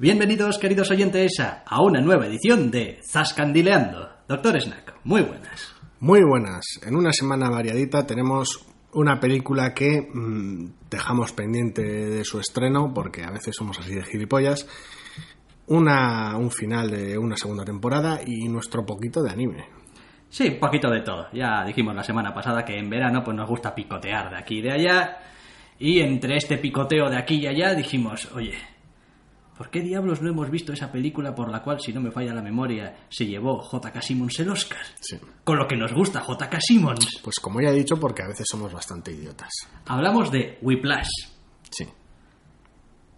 Bienvenidos, queridos oyentes, a una nueva edición de Zascandileando. Doctor Snack, muy buenas. Muy buenas. En una semana variadita tenemos una película que mmm, dejamos pendiente de su estreno, porque a veces somos así de gilipollas, una, un final de una segunda temporada y nuestro poquito de anime. Sí, un poquito de todo. Ya dijimos la semana pasada que en verano pues nos gusta picotear de aquí y de allá. Y entre este picoteo de aquí y allá dijimos, oye, ¿por qué diablos no hemos visto esa película por la cual, si no me falla la memoria, se llevó J.K. Simmons el Oscar? Sí. Con lo que nos gusta J.K. Simmons. Pues como ya he dicho, porque a veces somos bastante idiotas. Hablamos de Whiplash. Sí.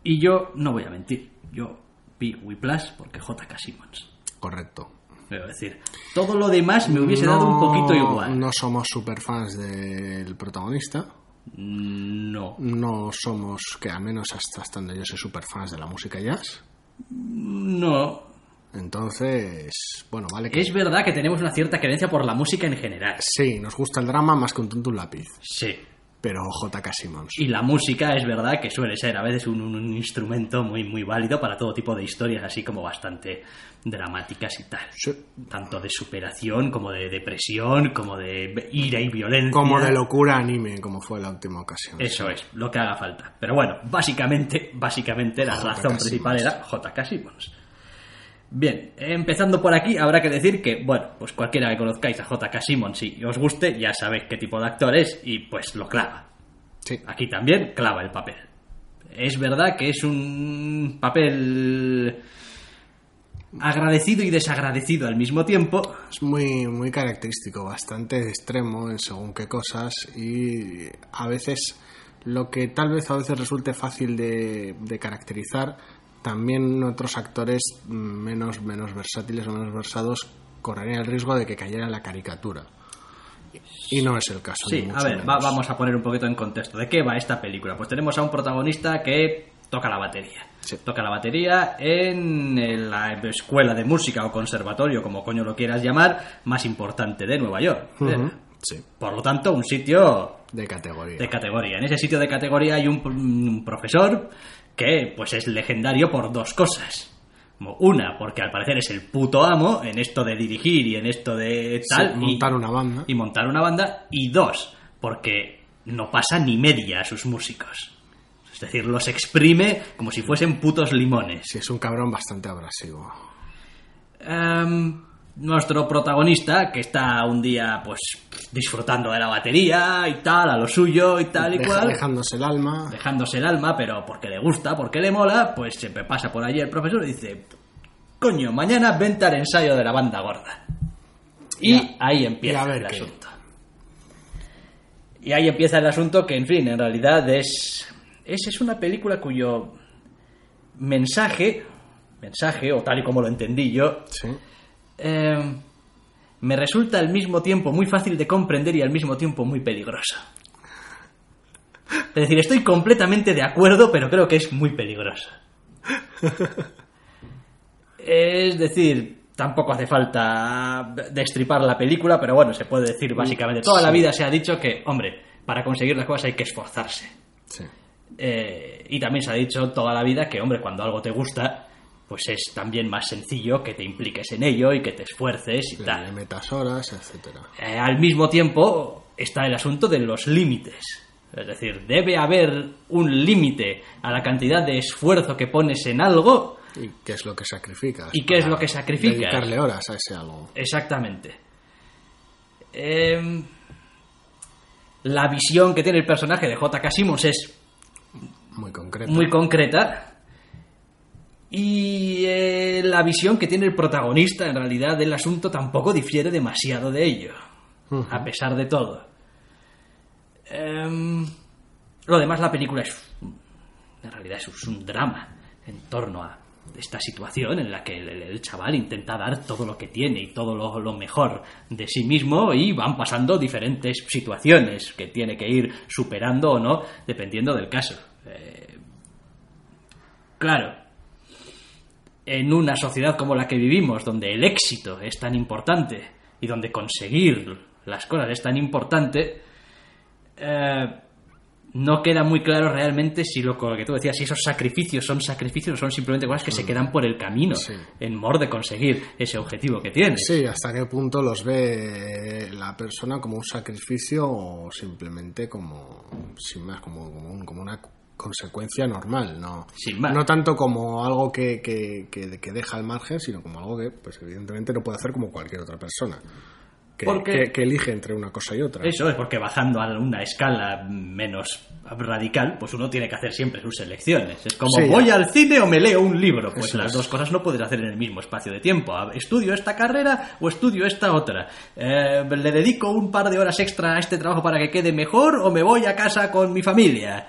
Y yo no voy a mentir. Yo vi Whiplash porque J.K. Simmons. Correcto. Quiero decir, todo lo demás me hubiese dado un poquito igual. No somos superfans del protagonista. No. No somos, que al menos hasta, hasta donde yo soy superfans de la música jazz. No. Entonces, bueno, vale. Que... Es verdad que tenemos una cierta creencia por la música en general. Sí, nos gusta el drama más que un tonto un lápiz. Sí. Pero J.K. Simmons. Y la música es verdad que suele ser a veces un, un, instrumento muy, muy válido para todo tipo de historias, así como bastante dramáticas y tal. Sí. Tanto de superación, como de depresión, como de ira y violencia. Como de locura anime, como fue la última ocasión. Eso sí. es, lo que haga falta. Pero bueno, básicamente, básicamente la razón principal era J.K. Simmons. Bien, empezando por aquí, habrá que decir que, bueno, pues cualquiera que conozcáis a J.K. Simmons y os guste, ya sabéis qué tipo de actor es y pues lo clava. Sí. Aquí también clava el papel. Es verdad que es un papel agradecido y desagradecido al mismo tiempo. Es muy, muy característico, bastante extremo en según qué cosas y a veces lo que tal vez a veces resulte fácil de, de caracterizar también otros actores menos, menos versátiles o menos versados correrían el riesgo de que cayera la caricatura. Y no es el caso. Sí, a ver, va, vamos a poner un poquito en contexto. ¿De qué va esta película? Pues tenemos a un protagonista que toca la batería. Sí. Toca la batería en la escuela de música o conservatorio, como coño lo quieras llamar, más importante de Nueva York. Uh -huh. Sí. Por lo tanto, un sitio de categoría. De categoría. En ese sitio de categoría hay un, un profesor que pues es legendario por dos cosas. Una, porque al parecer es el puto amo en esto de dirigir y en esto de tal. Sí, montar y, una banda. Y montar una banda. Y dos, porque no pasa ni media a sus músicos. Es decir, los exprime como si fuesen putos limones. Sí, es un cabrón bastante abrasivo. Um, nuestro protagonista, que está un día pues disfrutando de la batería y tal, a lo suyo y tal y Deja, cual. Dejándose el alma. Dejándose el alma, pero porque le gusta, porque le mola, pues siempre pasa por allí el profesor y dice, coño, mañana venta el ensayo de la banda gorda. Y ya, ahí empieza el qué. asunto. Y ahí empieza el asunto que, en fin, en realidad es... Es, es una película cuyo mensaje, mensaje, o tal y como lo entendí yo, sí. Eh, me resulta al mismo tiempo muy fácil de comprender y al mismo tiempo muy peligroso. Es decir, estoy completamente de acuerdo, pero creo que es muy peligroso. Es decir, tampoco hace falta destripar la película, pero bueno, se puede decir básicamente. Toda la vida se ha dicho que, hombre, para conseguir las cosas hay que esforzarse. Sí. Eh, y también se ha dicho toda la vida que, hombre, cuando algo te gusta, pues es también más sencillo que te impliques en ello y que te esfuerces y tal. Le metas horas, etcétera. Eh, al mismo tiempo está el asunto de los límites. Es decir, debe haber un límite a la cantidad de esfuerzo que pones en algo. ¿Y qué es lo que sacrificas? ¿Y qué es lo que sacrificas? Dedicarle horas a ese algo. Exactamente. Eh, la visión que tiene el personaje de J.K. Simmons es muy concreta. Muy concreta. Y eh, la visión que tiene el protagonista, en realidad, del asunto tampoco difiere demasiado de ello. Uh -huh. A pesar de todo. Eh, lo demás, la película es. En realidad, es un drama. en torno a esta situación en la que el, el chaval intenta dar todo lo que tiene y todo lo, lo mejor de sí mismo y van pasando diferentes situaciones que tiene que ir superando o no, dependiendo del caso. Eh, claro, en una sociedad como la que vivimos, donde el éxito es tan importante y donde conseguir las cosas es tan importante, eh, no queda muy claro realmente si lo, lo que tú decías, si esos sacrificios son sacrificios o son simplemente cosas que se quedan por el camino Sí. en mor de conseguir ese objetivo que tienes. Sí, hasta qué punto los ve la persona como un sacrificio o simplemente como, sin más, como, como, un- como una consecuencia normal, no, Sin más. no tanto como algo que, que, que- que deja al margen, sino como algo que, pues evidentemente no puede hacer como cualquier otra persona, que, Porque- que- que elige entre una cosa y otra. Eso es porque bajando a una escala menos radical, pues uno tiene que hacer siempre sus elecciones. Es como Sí. voy al cine o me leo un libro. Pues Eso las es. dos cosas no puedes hacer en el mismo espacio de tiempo. A- Estudio esta carrera o estudio esta otra. Eh, ¿Le dedico un par de horas extra a este trabajo para que quede mejor o me voy a casa con mi familia?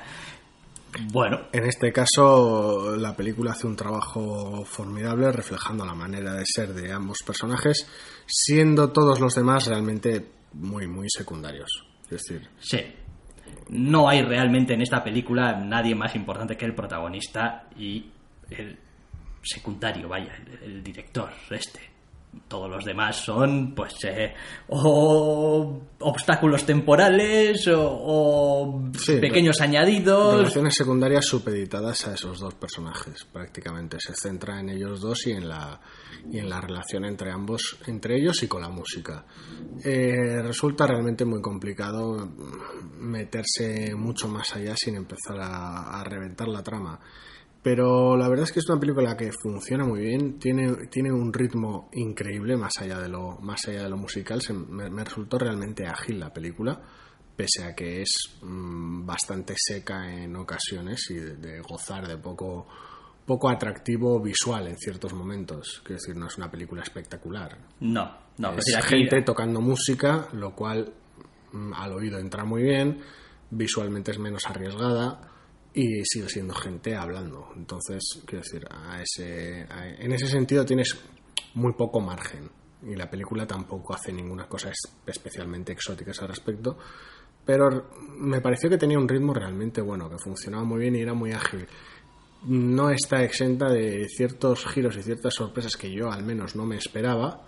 Bueno, En este caso, la película hace un trabajo formidable reflejando la manera de ser de ambos personajes, siendo todos los demás realmente muy, muy secundarios. Es decir, Sí. No hay realmente en esta película nadie más importante que el protagonista y el secundario, vaya, el, el director, este. Todos los demás son, pues, eh, o obstáculos temporales o, o Sí, pequeños añadidos. relaciones secundarias supeditadas a esos dos personajes, prácticamente. Se centra en ellos dos y en la, y en la relación entre ambos, entre ellos y con la música. Eh, resulta realmente muy complicado meterse mucho más allá sin empezar a, a reventar la trama. Pero la verdad es que es una película que funciona muy bien, tiene, tiene un ritmo increíble más allá de lo, más allá de lo musical. Se- me, me resultó realmente ágil la película, pese a que es mm, bastante seca en ocasiones y de, de gozar de poco, poco atractivo visual en ciertos momentos. Quiero decir, no es una película espectacular. No, no, es aquí- gente tocando música, lo cual mm, al oído entra muy bien, visualmente es menos arriesgada y sigue siendo gente hablando. Entonces, quiero decir, a ese, a- en ese sentido tienes muy poco margen y la película tampoco hace ninguna cosa es- especialmente exótica al respecto. Pero me pareció que tenía un ritmo realmente bueno, que funcionaba muy bien y era muy ágil. No está exenta de ciertos giros y ciertas sorpresas que yo al menos no me esperaba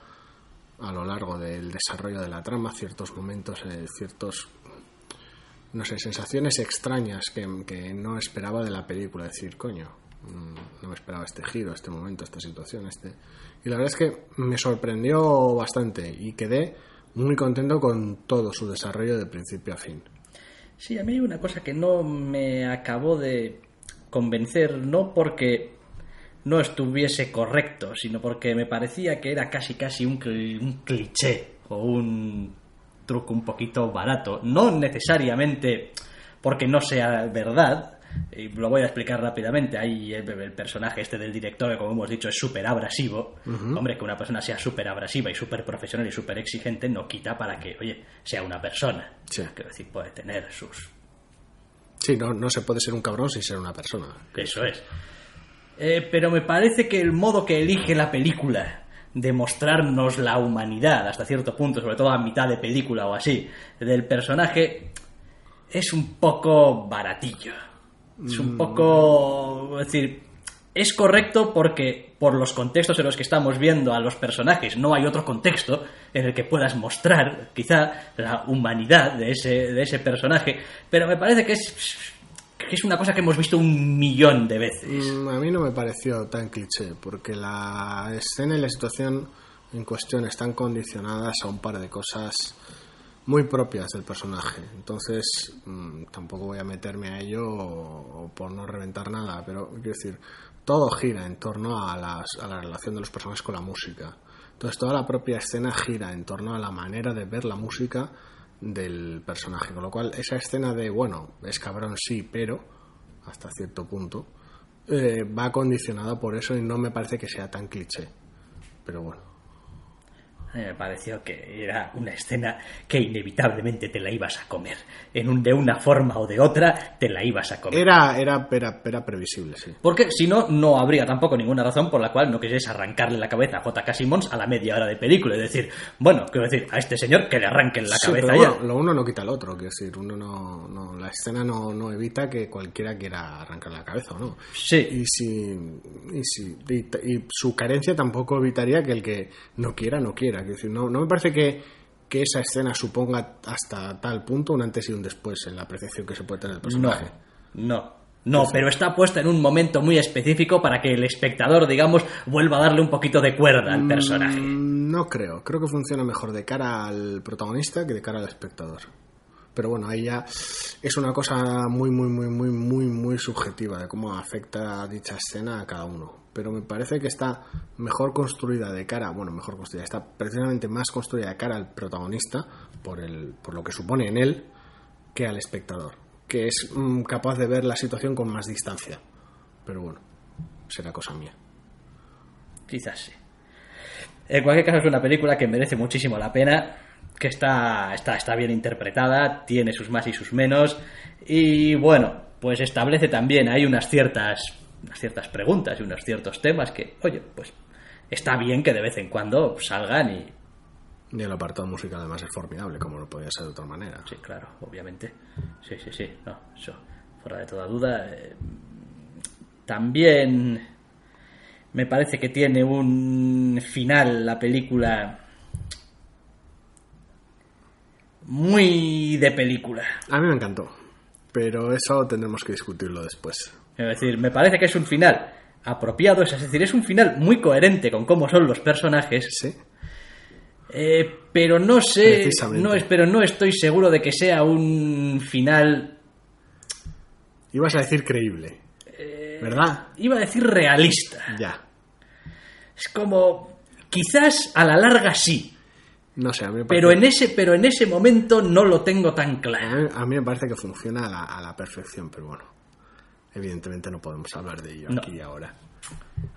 a lo largo del desarrollo de la trama, ciertos momentos, eh, ciertos, no sé, sensaciones extrañas que, que no esperaba de la película. Decir, coño, mm, no me esperaba este giro, este momento, esta situación, este... Y la verdad es que me sorprendió bastante y quedé muy contento con todo su desarrollo de principio a fin. Sí, a mí hay una cosa que no me acabó de convencer, no porque no estuviese correcto, sino porque me parecía que era casi casi un, un cliché o un truco un poquito barato. No necesariamente porque no sea verdad, y lo voy a explicar rápidamente. Hay el, el personaje este del director, que como hemos dicho es súper abrasivo. Hombre, que una persona sea súper abrasiva y súper profesional y súper exigente no quita para que, oye, sea una persona. Sí. Quiero decir, puede tener sus Sí, no, no se puede ser un cabrón sin ser una persona. eso es. Eh, pero me parece que el modo que elige la película de mostrarnos la humanidad hasta cierto punto, sobre todo a mitad de película o así, del personaje, es un poco baratillo. Es un poco... Es decir, es correcto porque por los contextos en los que estamos viendo a los personajes no hay otro contexto en el que puedas mostrar quizá la humanidad de ese, de ese personaje, pero me parece que es, que es una cosa que hemos visto un millón de veces. Mm, A mí no me pareció tan cliché, porque la escena y la situación en cuestión están condicionadas a un par de cosas muy propias del personaje. Entonces, mm, tampoco voy a meterme a ello o- o por no reventar nada, pero quiero decir, todo gira en torno a, las- a la relación de los personajes con la música. Entonces, toda la propia escena gira en torno a la manera de ver la música del personaje. Con lo cual, esa escena de, bueno, es cabrón sí, pero, hasta cierto punto, eh, va condicionada por eso y no me parece que sea tan cliché. Pero bueno. Me pareció que era una escena que inevitablemente te la ibas a comer. En un, de una forma o de otra, te la ibas a comer. Era, era, era, era previsible, sí. Porque si no, no habría tampoco ninguna razón por la cual no quisieras arrancarle la cabeza a J.K. Simmons a la media hora de película. Es decir, bueno, quiero decir, a este señor que le arranquen la Sí, cabeza pero ya. bueno, lo uno no quita el otro, quiero decir, uno no, no la escena no, no evita que cualquiera quiera arrancar la cabeza o no. Sí. Y si, y si y su carencia tampoco evitaría que el que no quiera, no quiera. Quiero decir, no, no me parece que, que esa escena suponga hasta tal punto un antes y un después en la apreciación que se puede tener del No, personaje. no. No, pero está puesta en un momento muy específico para que el espectador, digamos, vuelva a darle un poquito de cuerda al personaje. Mm, No creo. Creo que funciona mejor de cara al protagonista que de cara al espectador. Pero bueno, ahí ya es una cosa muy, muy, muy, muy, muy, muy subjetiva de cómo afecta dicha escena a cada uno. Pero me parece que está mejor construida de cara, bueno, mejor construida, está precisamente más construida de cara al protagonista por, el, por lo que supone en él que al espectador, que es mm, capaz de ver la situación con más distancia. Pero bueno, será cosa mía. Quizás sí. En cualquier caso es una película que merece muchísimo la pena, que está, está, está bien interpretada, tiene sus más y sus menos, y bueno, pues establece también, hay unas ciertas, unas ciertas preguntas y unos ciertos temas que, oye, pues está bien que de vez en cuando salgan y... Y el apartado musical además es formidable, como no podía ser de otra manera. Sí, claro, obviamente. Sí, sí, sí, no, eso, fuera de toda duda. eh, también me parece que tiene un final la película muy de película. A mí me encantó, pero eso tendremos que discutirlo después. Es decir, me parece que es un final apropiado, es decir, es un final muy coherente con cómo son los personajes, Sí, eh, pero no sé, no es, pero no estoy seguro de que sea un final, ibas a decir creíble, ¿verdad? iba a decir realista. Ya. Es como, quizás a la larga sí, No sé, a mí me pero parece, en ese, pero en ese momento no lo tengo tan a, claro. mí, a mí me parece que funciona a la, a la perfección, pero bueno, evidentemente no podemos hablar de ello No. aquí y ahora.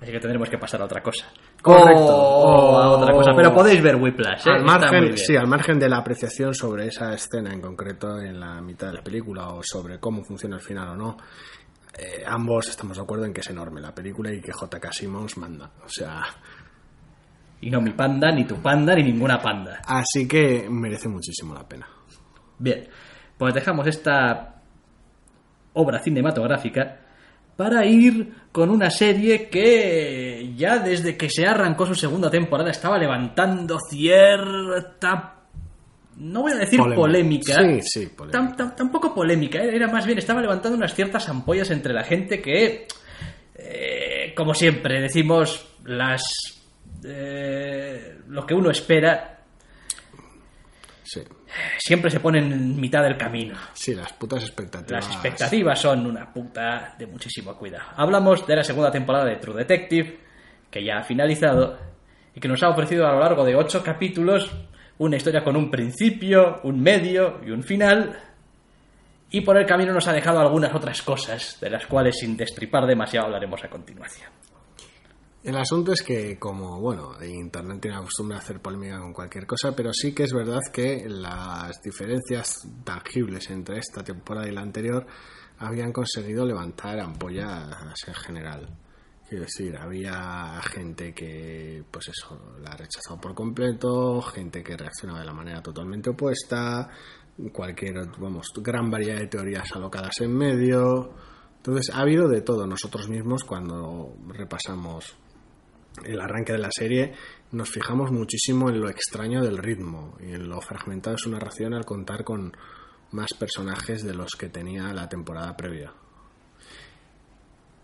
Así que tendremos que pasar a otra cosa. Correcto. O a otra cosa. Pero podéis ver Whiplash, ¿eh? Al margen, sí, al margen de la apreciación sobre esa escena en concreto en la mitad de la película o sobre cómo funciona el final o no, eh, ambos estamos de acuerdo en que es enorme la película y que J.K. Simmons manda. O sea, Y no mi panda, ni tu panda, ni ninguna panda. así que merece muchísimo la pena. Bien, pues dejamos esta obra cinematográfica para ir con una serie que ya desde que se arrancó su segunda temporada estaba levantando cierta... No voy a decir Polémica. polémica. Sí, sí, polémica. Tam- tam- tampoco polémica, era más bien, estaba levantando unas ciertas ampollas entre la gente que, eh, como siempre, decimos las... eh, lo que uno espera siempre se pone en mitad del camino. sí, las putas expectativas. Las expectativas son una puta de muchísimo cuidado. Hablamos de la segunda temporada de True Detective, que ya ha finalizado y que nos ha ofrecido a lo largo de ocho capítulos una historia con un principio, un medio y un final. Y por el camino nos ha dejado algunas otras cosas, de las cuales sin destripar demasiado hablaremos a continuación. El asunto es que, como, bueno, Internet tiene la costumbre de hacer polémica con cualquier cosa, pero sí que es verdad que las diferencias tangibles entre esta temporada y la anterior habían conseguido levantar ampollas en general. Quiero decir, había gente que, pues eso, la ha rechazado por completo, gente que reaccionaba de la manera totalmente opuesta, cualquier, vamos, gran variedad de teorías alocadas en medio. Entonces, ha habido de todo. Nosotros mismos, cuando repasamos el arranque de la serie, nos fijamos muchísimo en lo extraño del ritmo y en lo fragmentado de su narración al contar con más personajes de los que tenía la temporada previa.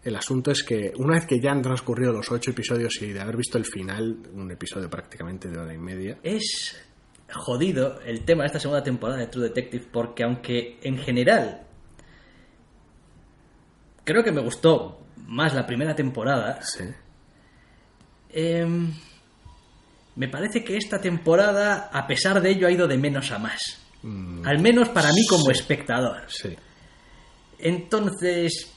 El asunto es que una vez que ya han transcurrido los ocho episodios y de haber visto el final, un episodio prácticamente de hora y media, Es jodido el tema de esta segunda temporada de True Detective porque aunque en general creo que me gustó más la primera temporada, sí, em, me parece que esta temporada, a pesar de ello, ha ido de menos a más. Al menos para mí como espectador. sí, Entonces,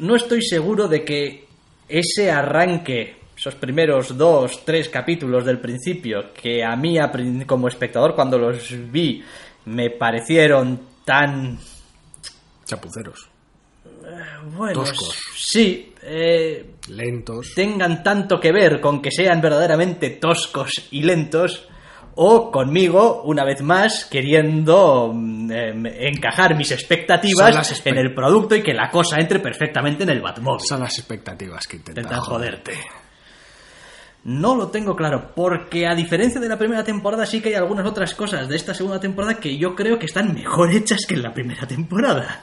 no estoy seguro de que ese arranque esos primeros dos, tres capítulos del principio, que a mí como espectador cuando los vi me parecieron tan... Chapuceros. Bueno, Toscos. sí. Eh, Lentos. tengan tanto que ver con que sean verdaderamente toscos y lentos o conmigo, una vez más, queriendo mm, em, encajar mis expectativas expect- en el producto y que la cosa entre perfectamente en el Batmóvil. Son las expectativas que intentan, Intentan joderte. No lo tengo claro, porque a diferencia de la primera temporada sí que hay algunas otras cosas de esta segunda temporada que yo creo que están mejor hechas que en la primera temporada.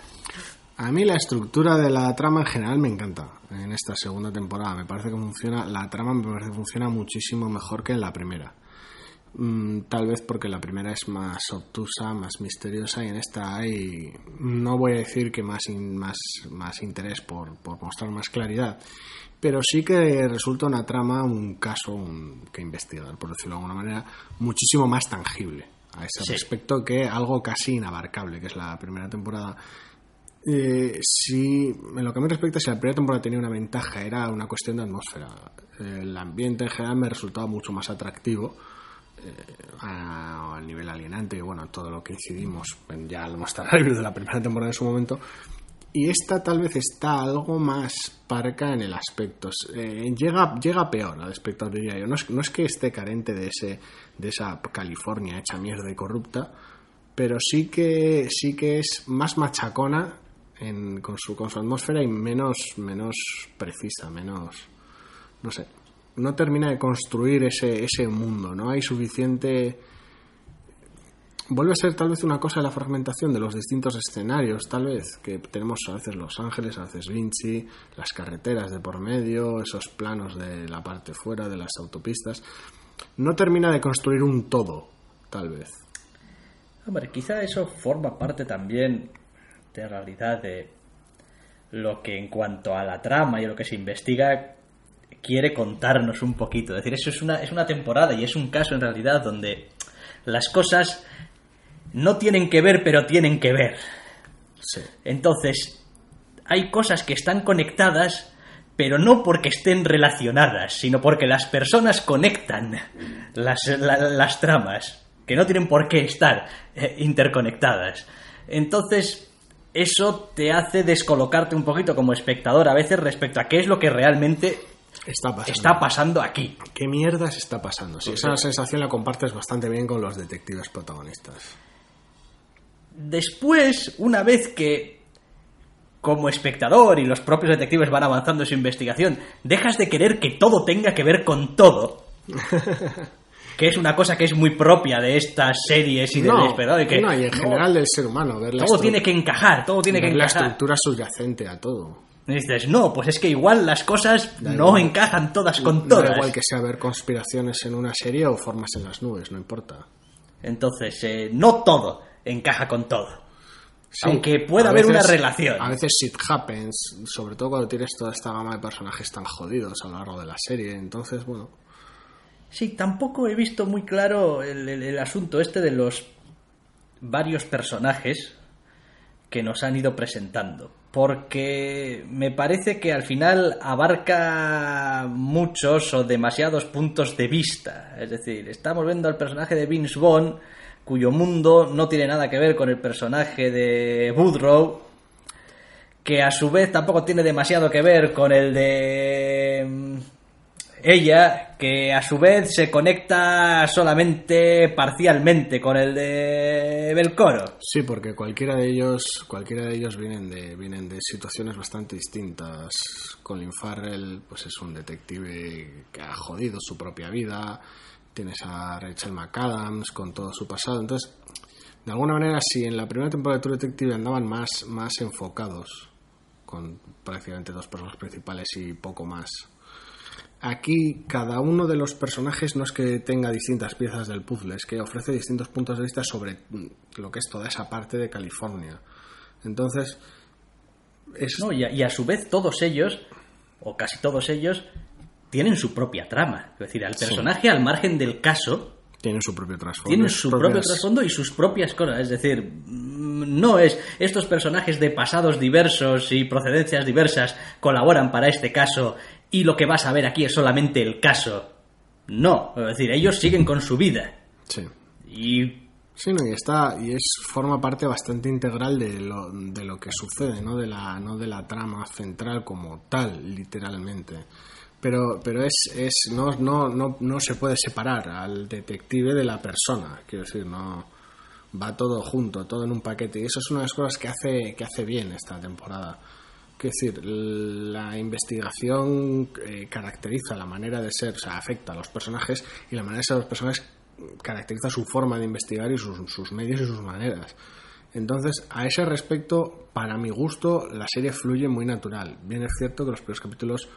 A mí la estructura de la trama en general me encanta en esta segunda temporada. Me parece que funciona, la trama me parece que funciona muchísimo mejor que en la primera. Mm, tal vez porque la primera es más obtusa, más misteriosa y en esta hay, no voy a decir que más, in- más, más interés por, por mostrar más claridad, pero sí que resulta una trama, un caso un- que investigar, por decirlo de alguna manera, muchísimo más tangible a ese Sí. respecto que algo casi inabarcable, que es la primera temporada. Eh, si, en lo que me respecta, si la primera temporada tenía una ventaja, era una cuestión de atmósfera. El ambiente en general me resultaba mucho más atractivo eh, a, a nivel alienante y bueno, todo lo que incidimos en ya lo hemos review de la primera temporada en su momento. Y esta tal vez está algo más parca en el aspecto. Eh, llega, llega peor al espectador, diría yo. No es, no es que esté carente de, ese, de esa California hecha mierda y corrupta, pero sí que, sí que es más machacona con, su, con su atmósfera y menos, menos precisa, menos... No sé. No termina de construir ese, ese mundo, ¿no? Hay suficiente... Vuelve a ser tal vez una cosa la fragmentación de los distintos escenarios, tal vez, que tenemos a veces Los Ángeles, a veces Vinci, las carreteras de por medio, esos planos de la parte fuera de las autopistas. No termina de construir un todo, tal vez. Hombre, quizá eso forma parte también de realidad de lo que en cuanto a la trama y a lo que se investiga quiere contarnos un poquito. Es decir, eso es una, es una temporada y es un caso en realidad donde las cosas no tienen que ver, pero tienen que ver. Sí. Entonces, hay cosas que están conectadas, pero no porque estén relacionadas, sino porque las personas conectan las, la- las tramas, que no tienen por qué estar eh, interconectadas. Entonces, eso te hace descolocarte un poquito como espectador a veces respecto a qué es lo que realmente Está pasando. está pasando aquí. ¿Qué mierdas está pasando? Sí, esa sensación la compartes bastante bien con los detectives protagonistas. Después, una vez que como espectador y los propios detectives van avanzando en su investigación, dejas de querer que todo tenga que ver con todo. que es una cosa que es muy propia de estas series y del no, espectador. y que no, y en no, general del ser humano. Ver todo tiene que encajar, todo tiene que ver la encajar. estructura subyacente a todo. Y dices, no, pues es que igual las cosas Da no igual. encajan todas con Da todas. igual que sea ver conspiraciones en una serie o formas en las nubes, no importa. Entonces, eh, no todo encaja con todo. Sí, Aunque pueda haber veces- una relación. A veces shit happens, sobre todo cuando tienes toda esta gama de personajes tan jodidos a lo largo de la serie. Entonces, bueno, Sí, tampoco he visto muy claro el, asunto este de los varios personajes que nos han ido presentando. Porque me parece que al final abarca muchos o demasiados puntos de vista. Es decir, estamos viendo al personaje de Vince Vaughn, cuyo mundo no tiene nada que ver con el personaje de Woodrow, que a su vez tampoco tiene demasiado que ver con el de mm, ella, que a su vez se conecta solamente parcialmente con el de Belcoro. sí, porque cualquiera de ellos, cualquiera de ellos vienen de, vienen de situaciones bastante distintas. Colin Farrell, pues es un detective que ha jodido su propia vida. Tienes a Rachel McAdams con todo su pasado. Entonces, de alguna manera, si en la primera temporada de True Detective andaban más, más enfocados, con prácticamente dos personas principales y poco más. Aquí cada uno de los personajes no es que tenga distintas piezas del puzzle, es que ofrece distintos puntos de vista sobre mm, lo que es toda esa parte de California. Entonces, es, ¿no? Y, a, y a su vez todos ellos, o casi todos ellos, tienen su propia trama. Es decir, al personaje al margen del caso tienen su propio trasfondo. tienen su propias- propio trasfondo y sus propias cosas. Es decir, mm, no es estos personajes de pasados diversos y procedencias diversas colaboran para este caso y lo que vas a ver aquí es solamente el caso. No, es decir, ellos siguen con su vida. Sí. Y Sí, no, y está y es forma parte bastante integral de lo, de lo que sucede, no de la no de la trama central como tal, literalmente. Pero pero es es no no no no se puede separar al detective de la persona, quiero decir, no va todo junto, todo en un paquete y eso es una de las cosas que hace que hace bien esta temporada. Quiero decir, la investigación eh, caracteriza la manera de ser, o sea, afecta a los personajes y la manera de ser de los personajes caracteriza su forma de investigar y sus, sus, medios y sus maneras. Entonces, a ese respecto, para mi gusto, la serie fluye muy natural. Bien es cierto que los primeros capítulos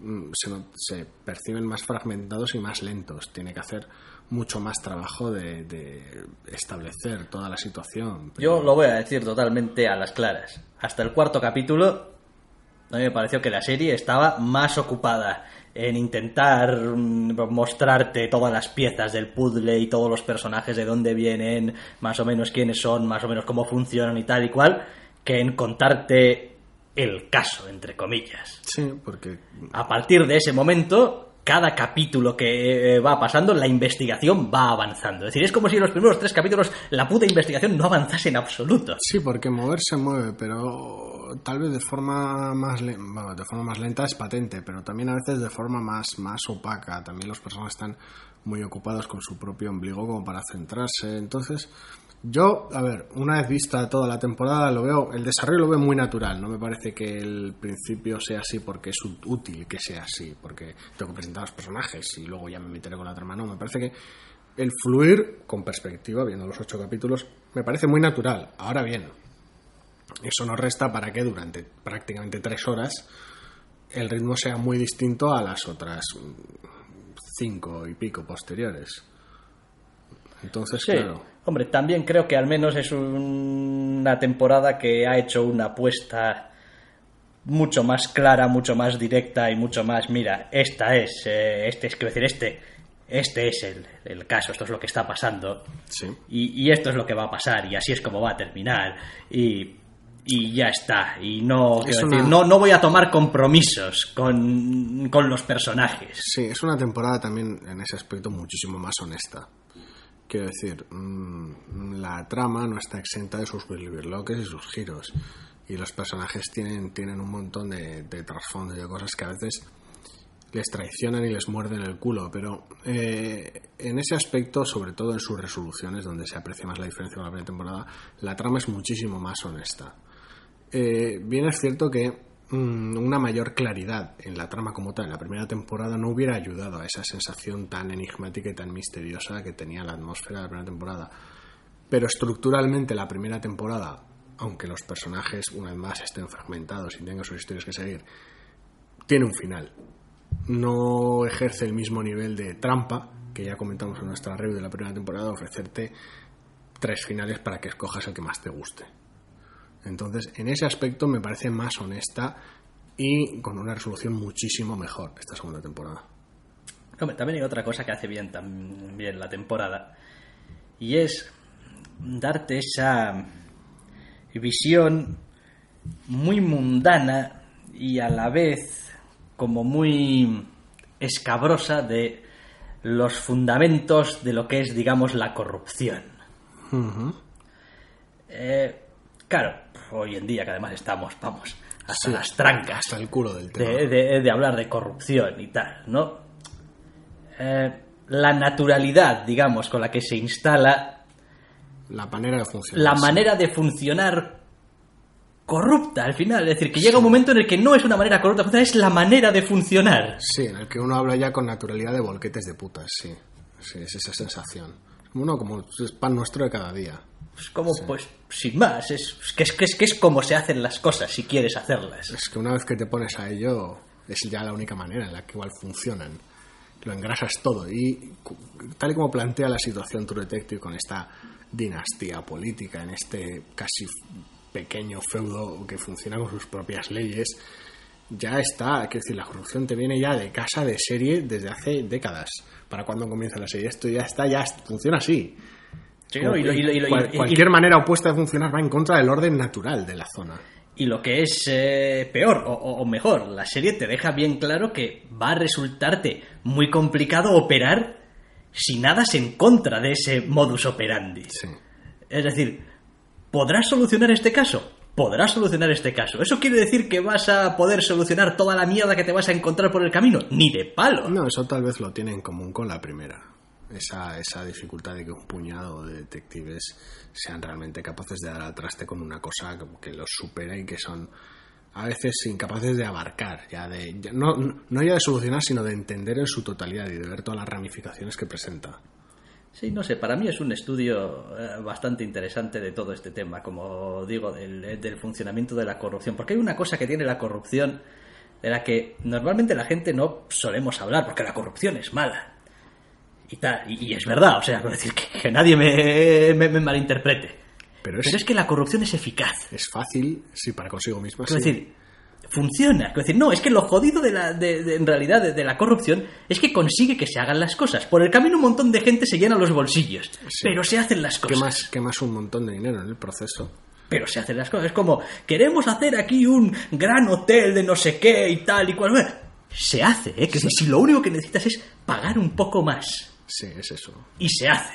mm, se, se, perciben más fragmentados y más lentos. Tiene que hacer mucho más trabajo de, de establecer toda la situación. Pero... Yo lo voy a decir totalmente a las claras. Hasta el cuarto capítulo, a mí me pareció que la serie estaba más ocupada en intentar mm, mostrarte todas las piezas del puzzle y todos los personajes de dónde vienen, más o menos quiénes son, más o menos cómo funcionan y tal y cual, que en contarte el caso, entre comillas. Sí, porque... A partir de ese momento, cada capítulo que eh, va pasando, la investigación va avanzando. Es decir, es como si en los primeros tres capítulos la puta investigación no avanzase en absoluto. Sí, porque mover se mueve, pero tal vez de forma más bueno, de forma más lenta es patente, pero también a veces de forma más, más opaca. También los personajes están muy ocupados con su propio ombligo como para centrarse. Entonces, yo, a ver, una vez vista toda la temporada, lo veo, el desarrollo lo veo muy natural. No me parece que el principio sea así porque es útil que sea así, porque tengo que presentar a los personajes y luego ya me meteré con la trama. No, me parece que el fluir, con perspectiva, viendo los ocho capítulos, me parece muy natural. Ahora bien, eso no resta para que durante prácticamente tres horas el ritmo sea muy distinto a las otras cinco y pico posteriores. Entonces, sí. claro. Hombre, también creo que al menos es una temporada que ha hecho una apuesta mucho más clara, mucho más directa y mucho más, mira, esta es, eh, este es, quiero decir, este, este es el, el, caso, esto es lo que está pasando sí. y, y, esto es lo que va a pasar y así es como va a terminar y, y ya está. Y no, Es quiero una- decir, no, no voy a tomar compromisos con, con los personajes. Sí, es una temporada también en ese aspecto muchísimo más honesta. Quiero decir, mm, la trama no está exenta de sus birloques y sus giros. Y los personajes tienen, tienen un montón de, de y de cosas que a veces les traicionan y les muerden el culo. Pero eh, en ese aspecto, sobre todo en sus resoluciones, donde se aprecia más la diferencia con la primera temporada, la trama es muchísimo más honesta. Eh, bien es cierto que una mayor claridad en la trama como tal en la primera temporada no hubiera ayudado a esa sensación tan enigmática y tan misteriosa que tenía la atmósfera de la primera temporada. Pero estructuralmente la primera temporada, aunque los personajes una vez más estén fragmentados y tengan sus historias que seguir, tiene un final. No ejerce el mismo nivel de trampa que ya comentamos en nuestra review de la primera temporada, ofrecerte tres finales para que escojas el que más te guste. Entonces, en ese aspecto me parece más honesta y con una resolución muchísimo mejor esta segunda temporada. Hombre, también hay otra cosa que hace bien también la temporada y es darte esa visión muy mundana y a la vez como muy escabrosa de los fundamentos de lo que es, digamos, la corrupción. Eh, claro, hoy en día que además estamos, vamos, hasta Sí, las trancas Hasta el culo del tema. de, de- de hablar de corrupción y tal, ¿no? Eh, la naturalidad, digamos, con la que se instala La manera de funcionar. la sí. manera de funcionar corrupta al final. Es decir, que llega un momento en el que no es una manera corrupta, es la manera de funcionar. Sí, en el que uno habla ya con naturalidad de volquetes de putas, sí. Sí, es esa sensación. Uno como es pan nuestro de cada día. Es como, pues, sin más, es, es que, es, que, es que es como se hacen las cosas si quieres hacerlas. Es que una vez que te pones a ello, es ya la única manera en la que igual funcionan. Lo engrasas todo. Y tal y como plantea la situación True Detective con esta dinastía política, en este casi pequeño feudo que funciona con sus propias leyes, ya está. Quiero decir, la corrupción te viene ya de casa de serie desde hace décadas. Para cuando comienza la serie, esto ya está, ya funciona así. Sí, ¿no? Y lo- y lo- y lo- Cual- y- y- cualquier manera opuesta de funcionar va en contra del orden natural de la zona. Y lo que es eh, peor o, o mejor, la serie te deja bien claro que va a resultarte muy complicado operar si nadas en contra de ese modus operandi. Sí. Es decir, ¿podrás solucionar este caso? Podrás solucionar este caso. ¿Eso quiere decir que vas a poder solucionar toda la mierda que te vas a encontrar por el camino? Ni de palo. No, eso tal vez lo tiene en común con la primera. Esa, esa dificultad de que un puñado de detectives sean realmente capaces de dar al traste con una cosa que los supera y que son a veces incapaces de abarcar, ya de, no, no ya de solucionar, sino de entender en su totalidad y de ver todas las ramificaciones que presenta. Sí, no sé, para mí es un estudio eh, bastante interesante de todo este tema, como digo, del funcionamiento de la corrupción. Porque hay una cosa que tiene la corrupción de la que normalmente la gente no solemos hablar, porque la corrupción es mala. Y tal, y, y es verdad, o sea, quiero decir que, que nadie me, me- me malinterprete. Pero es, Pero es que la corrupción es eficaz. es fácil, sí, para consigo misma. Quiero sí. decir, funciona. Quiero decir, no, es que lo jodido de la, de, de- en realidad de, de la corrupción es que consigue que se hagan las cosas. Por el camino un montón de gente se llena los bolsillos, Sí. pero se hacen las cosas. quemas, quemas un montón de dinero en el proceso. Pero se hacen las cosas. Es como, queremos hacer aquí un gran hotel de no sé qué y tal y cual. Se hace, ¿eh? Que si lo único que necesitas es pagar un poco más. Sí, es eso. Y se hace.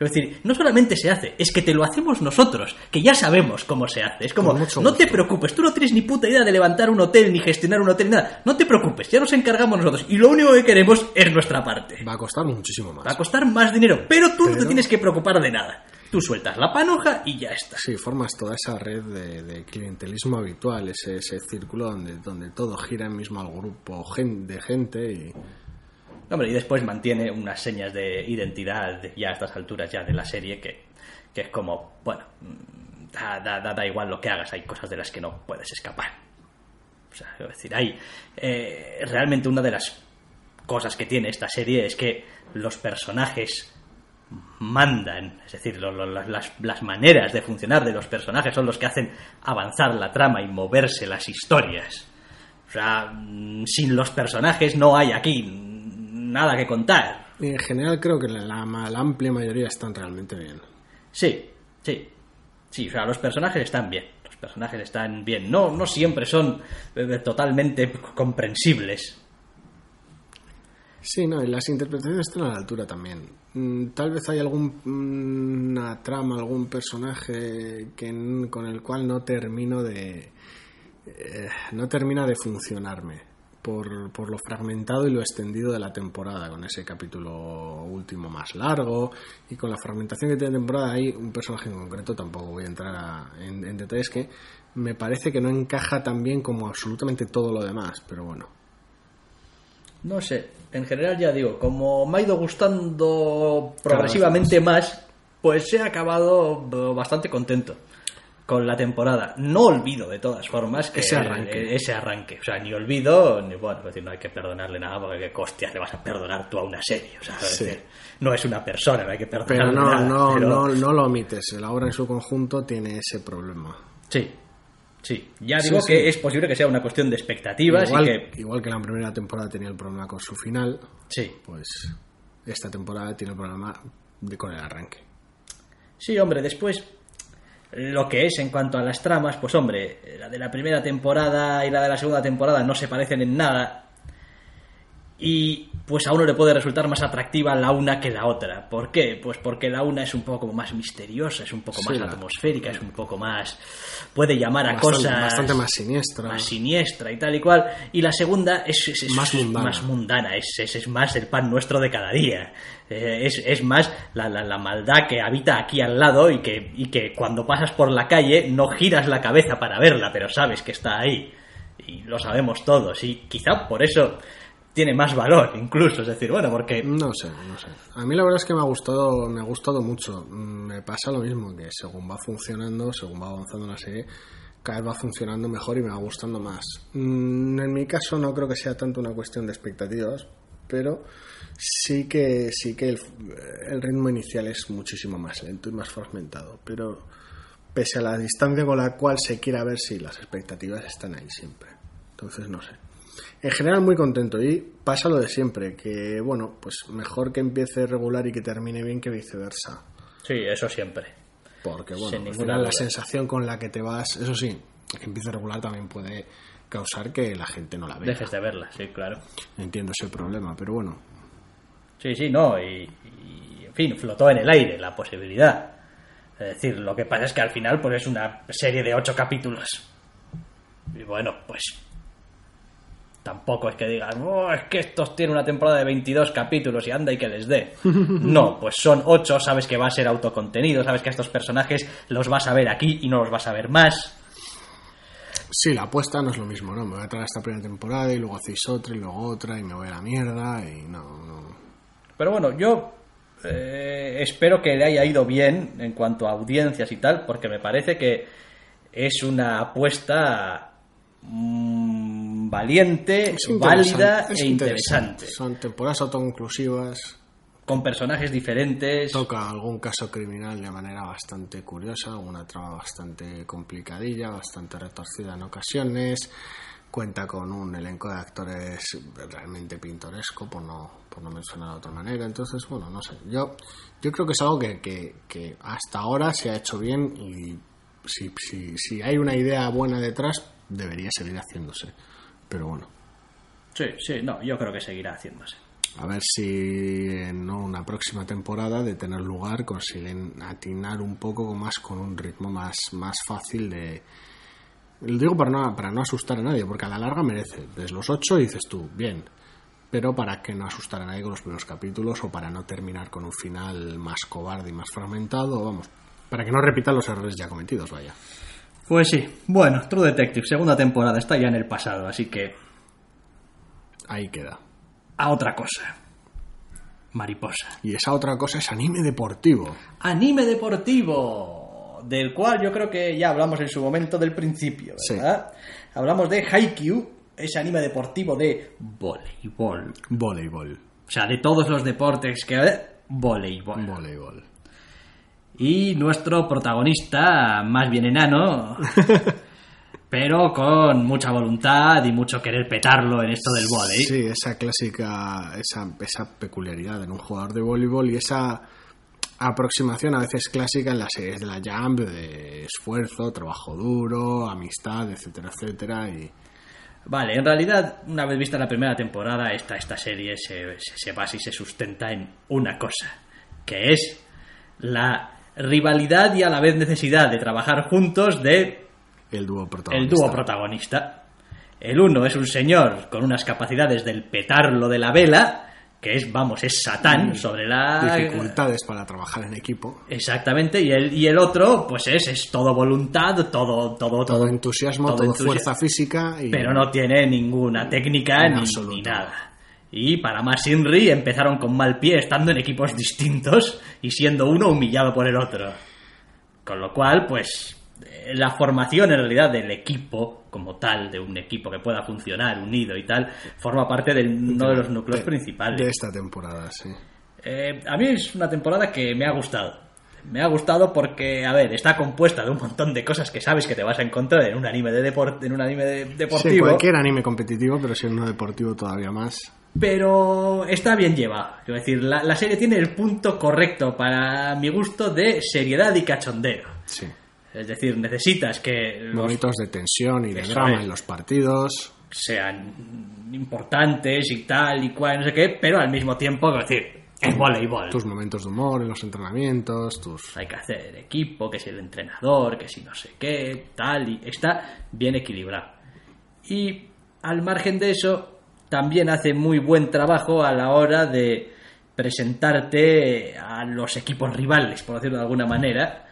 Es decir, no solamente se hace, es que te lo hacemos nosotros, que ya sabemos cómo se hace. Es como, no te preocupes, tú no tienes ni puta idea de levantar un hotel, ni gestionar un hotel, ni nada. No te preocupes, ya nos encargamos nosotros. Y lo único que queremos es nuestra parte. Va a costar muchísimo más. Va a costar más dinero, pero tú no te Pero- tienes que preocupar de nada. Tú sueltas la panoja y ya está. Sí, formas toda esa red de, de clientelismo habitual, ese, ese círculo donde, donde todo gira en mismo al grupo de gente y... Hombre, y después mantiene unas señas de identidad ya a estas alturas ya de la serie que, que es como, bueno, mm, da, da, da, igual lo que hagas, hay cosas de las que no puedes escapar. O sea, es decir, hay eh, realmente una de las cosas que tiene esta serie es que los personajes mandan, es decir, lo- las, las maneras de funcionar de los personajes son los que hacen avanzar la trama y moverse las historias. O sea, mm, sin los personajes no hay aquí nada que contar. y en general creo que la, la amplia mayoría están realmente bien. Sí, sí. Sí, o sea, los personajes están bien. Los personajes están bien. No, no siempre son eh, totalmente comprensibles. Sí, no, y las interpretaciones están a la altura también. Mm, Tal vez hay alguna trama, algún personaje que, con el cual no termino de... eh, no termina de funcionarme por, por lo fragmentado y lo extendido de la temporada, con ese capítulo último más largo y con la fragmentación que tiene la temporada. Hay un personaje en concreto, tampoco voy a entrar a- en, en detalles, que me parece que no encaja tan bien como absolutamente todo lo demás, pero bueno. No sé, en general ya digo, como me ha ido gustando progresivamente más, pues he acabado bastante contento con la temporada. No olvido de todas formas que Ese arranque. ese arranque. O sea, ni olvido, ni bueno, decir, no hay que perdonarle nada porque qué hostia le vas a perdonar tú a una serie. O sea, Sí. decir, no es una persona, no hay que Pero perdonarle no, nada. no, pero- no, no lo omites. La obra en su conjunto tiene ese problema. Sí, sí. Ya digo sí. que es posible que sea una cuestión de expectativas Igual, y que... igual que la primera temporada tenía el problema con su final, Sí. pues esta temporada tiene el problema de con el arranque. Sí, hombre, después lo que es en cuanto a las tramas, pues hombre, la de la primera temporada y la de la segunda temporada no se parecen en nada. Y pues a uno le puede resultar más atractiva la una que la otra. ¿Por qué? Pues porque la una es un poco como más misteriosa, es un poco Sí, más la- atmosférica, es un poco más... puede llamar a Bastante- cosas... bastante más siniestra. Más siniestra y tal y cual. Y la segunda es, es- es Más mundana. más mundana, es, más el pan nuestro de cada día. Eh, es, es más la, la, la maldad que habita aquí al lado y que, y que cuando pasas por la calle no giras la cabeza para verla, pero sabes que está ahí. Y lo sabemos todos. Y quizá por eso tiene más valor, incluso. Es decir, bueno, porque No sé, no sé. A mí la verdad es que me ha gustado, me ha gustado mucho. Me pasa lo mismo, que según va funcionando, según va avanzando la serie, cada vez va funcionando mejor y me va gustando más. Mm, En mi caso no creo que sea tanto una cuestión de expectativas, pero sí que sí que el, el ritmo inicial es muchísimo más lento y más fragmentado. Pero pese a la distancia con la cual se quiera ver si las expectativas están ahí siempre. Entonces no sé. En general muy contento y pasa lo de siempre, que bueno, pues mejor que empiece regular y que termine bien que viceversa. sí, eso siempre. Porque bueno, Sin al ninguna final la sensación con la que te vas, eso sí, que empiece regular también puede causar que la gente no la vea. Dejes de verla, sí, claro. Entiendo ese problema, pero bueno. Sí, sí, no, y, y, en fin, flotó en el aire la posibilidad. Es decir, lo que pasa es que al final pues es una serie de ocho capítulos. Y bueno, pues tampoco es que digan, oh, es que estos tienen una temporada de 22 capítulos y anda y que les dé. No, pues son 8, sabes que va a ser autocontenido, sabes que a estos personajes los vas a ver aquí y no los vas a ver más. Sí, la apuesta no es lo mismo, ¿no? Me voy a traer esta primera temporada y luego hacéis otra y luego otra y me voy a la mierda y no, no. Pero bueno, yo eh, espero que le haya ido bien en cuanto a audiencias y tal, porque me parece que es una apuesta mm, valiente, válida interesante, e interesante. Son temporadas autoconclusivas, Con personajes diferentes. toca algún caso criminal de manera bastante curiosa, una trama bastante complicadilla, bastante retorcida en ocasiones, cuenta con un elenco de actores realmente pintoresco, por no, por no mencionar de otra manera, entonces, bueno, no sé, yo, yo creo que es algo que, que, que hasta ahora se ha hecho bien y si, si, si hay una idea buena detrás, debería seguir haciéndose, pero bueno. Sí, sí, no, yo creo que seguirá haciéndose. A ver si en una próxima temporada de tener lugar consiguen atinar un poco más con un ritmo más, más fácil de... Lo digo para no, para no asustar a nadie, porque a la larga merece. Desde los ocho dices tú, bien, pero para que no asustar a nadie con los primeros capítulos o para no terminar con un final más cobarde y más fragmentado, vamos, para que no repitan los errores ya cometidos, vaya. Pues sí, bueno, True Detective, segunda temporada, está ya en el pasado, así que Ahí queda. a otra cosa. Mariposa. Y esa otra cosa es anime deportivo. Anime deportivo, del cual yo creo que ya hablamos en su momento del principio, ¿verdad? Hablamos de Haikyuu, ese anime deportivo de voleibol. Voleibol. O sea, de todos los deportes que... Voleibol. Voleibol. Y nuestro protagonista, más bien enano, pero con mucha voluntad y mucho querer petarlo en esto del volei. Sí, esa clásica, esa, esa peculiaridad en un jugador de voleibol y esa aproximación a veces clásica en las series de la Jump de esfuerzo, trabajo duro, amistad, etcétera, etcétera. Y Vale, en realidad, una vez vista la primera temporada, esta, esta serie se, se, se basa y se sustenta en una cosa, que es la rivalidad y a la vez necesidad de trabajar juntos de el dúo el protagonista. dúo protagonista. El uno es un señor con unas capacidades del petarlo de la vela, que es, vamos, es Satán sobre la... Dificultades para trabajar en equipo. Exactamente, y el, y el otro, pues es, es todo voluntad, todo, todo, Todo entusiasmo, todo, fuerza física y Pero no tiene ninguna técnica ni, ni nada. Y para más Inri empezaron con mal pie estando en equipos distintos y siendo uno humillado por el otro. Con lo cual, pues eh, la formación en realidad del equipo como tal, de un equipo que pueda funcionar unido y tal, forma parte de uno de los núcleos de- principales. de esta temporada, sí. Eh, a mí es una temporada que me ha gustado. Me ha gustado porque, a ver, está compuesta de un montón de cosas que sabes que te vas a encontrar en un anime de deporte, en un anime de- Sí, deportivo, cualquier anime competitivo, pero si es uno deportivo todavía más. Pero está bien llevado. Quiero decir, la, la serie tiene el punto correcto para mi gusto de seriedad y cachondeo. Sí. Es decir, necesitas que Momentos de tensión y de drama es. en los partidos. sean importantes y tal y cual, no sé qué, pero al mismo tiempo, quiero decir, es voleibol. Tus momentos de humor en los entrenamientos, tus... hay que hacer equipo, que si el entrenador, que si no sé qué, tal, y está bien equilibrado. Y al margen de eso, también hace muy buen trabajo a la hora de presentarte a los equipos rivales, por decirlo de alguna manera.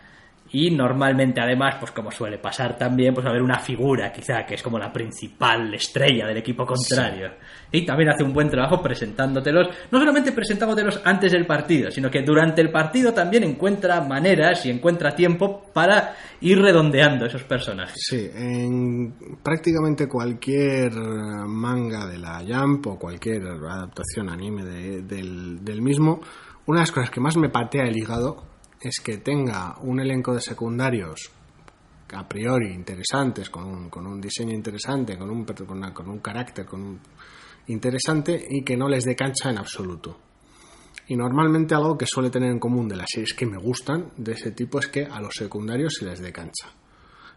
Y normalmente, además, pues como suele pasar también, pues va a haber una figura quizá que es como la principal estrella del equipo contrario. Y también hace un buen trabajo presentándotelos, no solamente presentándotelos antes del partido, sino que durante el partido también encuentra maneras y encuentra tiempo para ir redondeando esos personajes. Sí, en prácticamente cualquier manga de la Jump o cualquier adaptación anime de- del, del mismo, una de las cosas que más me patea el hígado es que tenga un elenco de secundarios a priori interesantes, con un, con un diseño interesante, con un, con, una- con un carácter interesante y que no les dé cancha en absoluto. Y normalmente algo que suele tener en común de las series que me gustan de ese tipo es que a los secundarios se les dé cancha.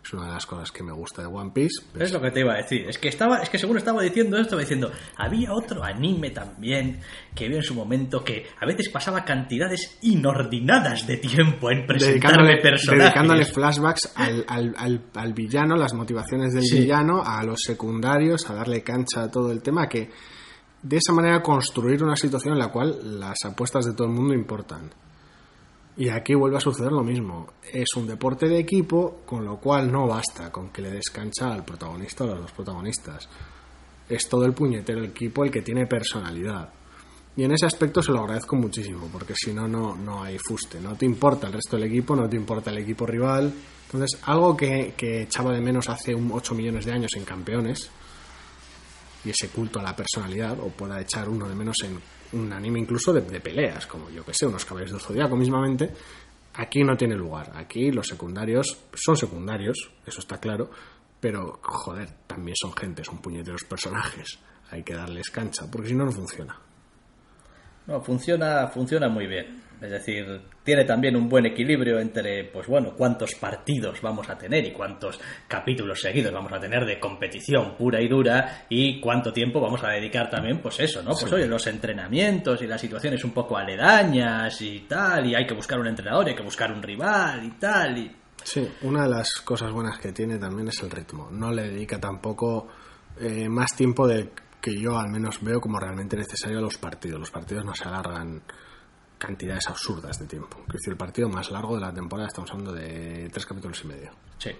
Es una de las cosas que me gusta de One Piece. Es lo que te iba a decir. Es que estaba, es que según estaba diciendo esto, estaba diciendo, había otro anime también que vi en su momento que a veces pasaba cantidades inordinadas de tiempo en presentarme dedicándole, personajes. dedicándole flashbacks al, al- al- al villano, las motivaciones del Sí. villano, a los secundarios, a darle cancha a todo el tema, que de esa manera construir una situación en la cual las apuestas de todo el mundo importan. Y aquí vuelve a suceder lo mismo. Es un deporte de equipo, con lo cual no basta con que le des cancha al protagonista o a los dos protagonistas. Es todo el puñetero equipo el que tiene personalidad. Y en ese aspecto se lo agradezco muchísimo, porque si no, no, no hay fuste. No te importa el resto del equipo, no te importa el equipo rival. Entonces, algo que, que echaba de menos hace un 8 millones de años en campeones, y ese culto a la personalidad, o pueda echar uno de menos en un anime incluso de, de peleas, como yo que sé, unos caballeros del zodiaco mismamente, aquí no tiene lugar. Aquí los secundarios son secundarios, eso está claro, pero joder, también son gente, son puñeteros personajes. Hay que darles cancha, porque si no, no funciona. No, funciona, funciona muy bien. Es decir, tiene también un buen equilibrio entre, pues bueno, cuántos partidos vamos a tener y cuántos capítulos seguidos vamos a tener de competición pura y dura y cuánto tiempo vamos a dedicar también, pues eso, ¿no? Pues oye, los entrenamientos y las situaciones un poco aledañas y tal, y hay que buscar un entrenador, y hay que buscar un rival y tal, y Sí, una de las cosas buenas que tiene también es el ritmo. No le dedica tampoco eh, más tiempo del que yo al menos veo como realmente necesario a los partidos. Los partidos no se alargan cantidades absurdas de tiempo. Es decir, el partido más largo de la temporada estamos hablando de tres capítulos y medio. sí.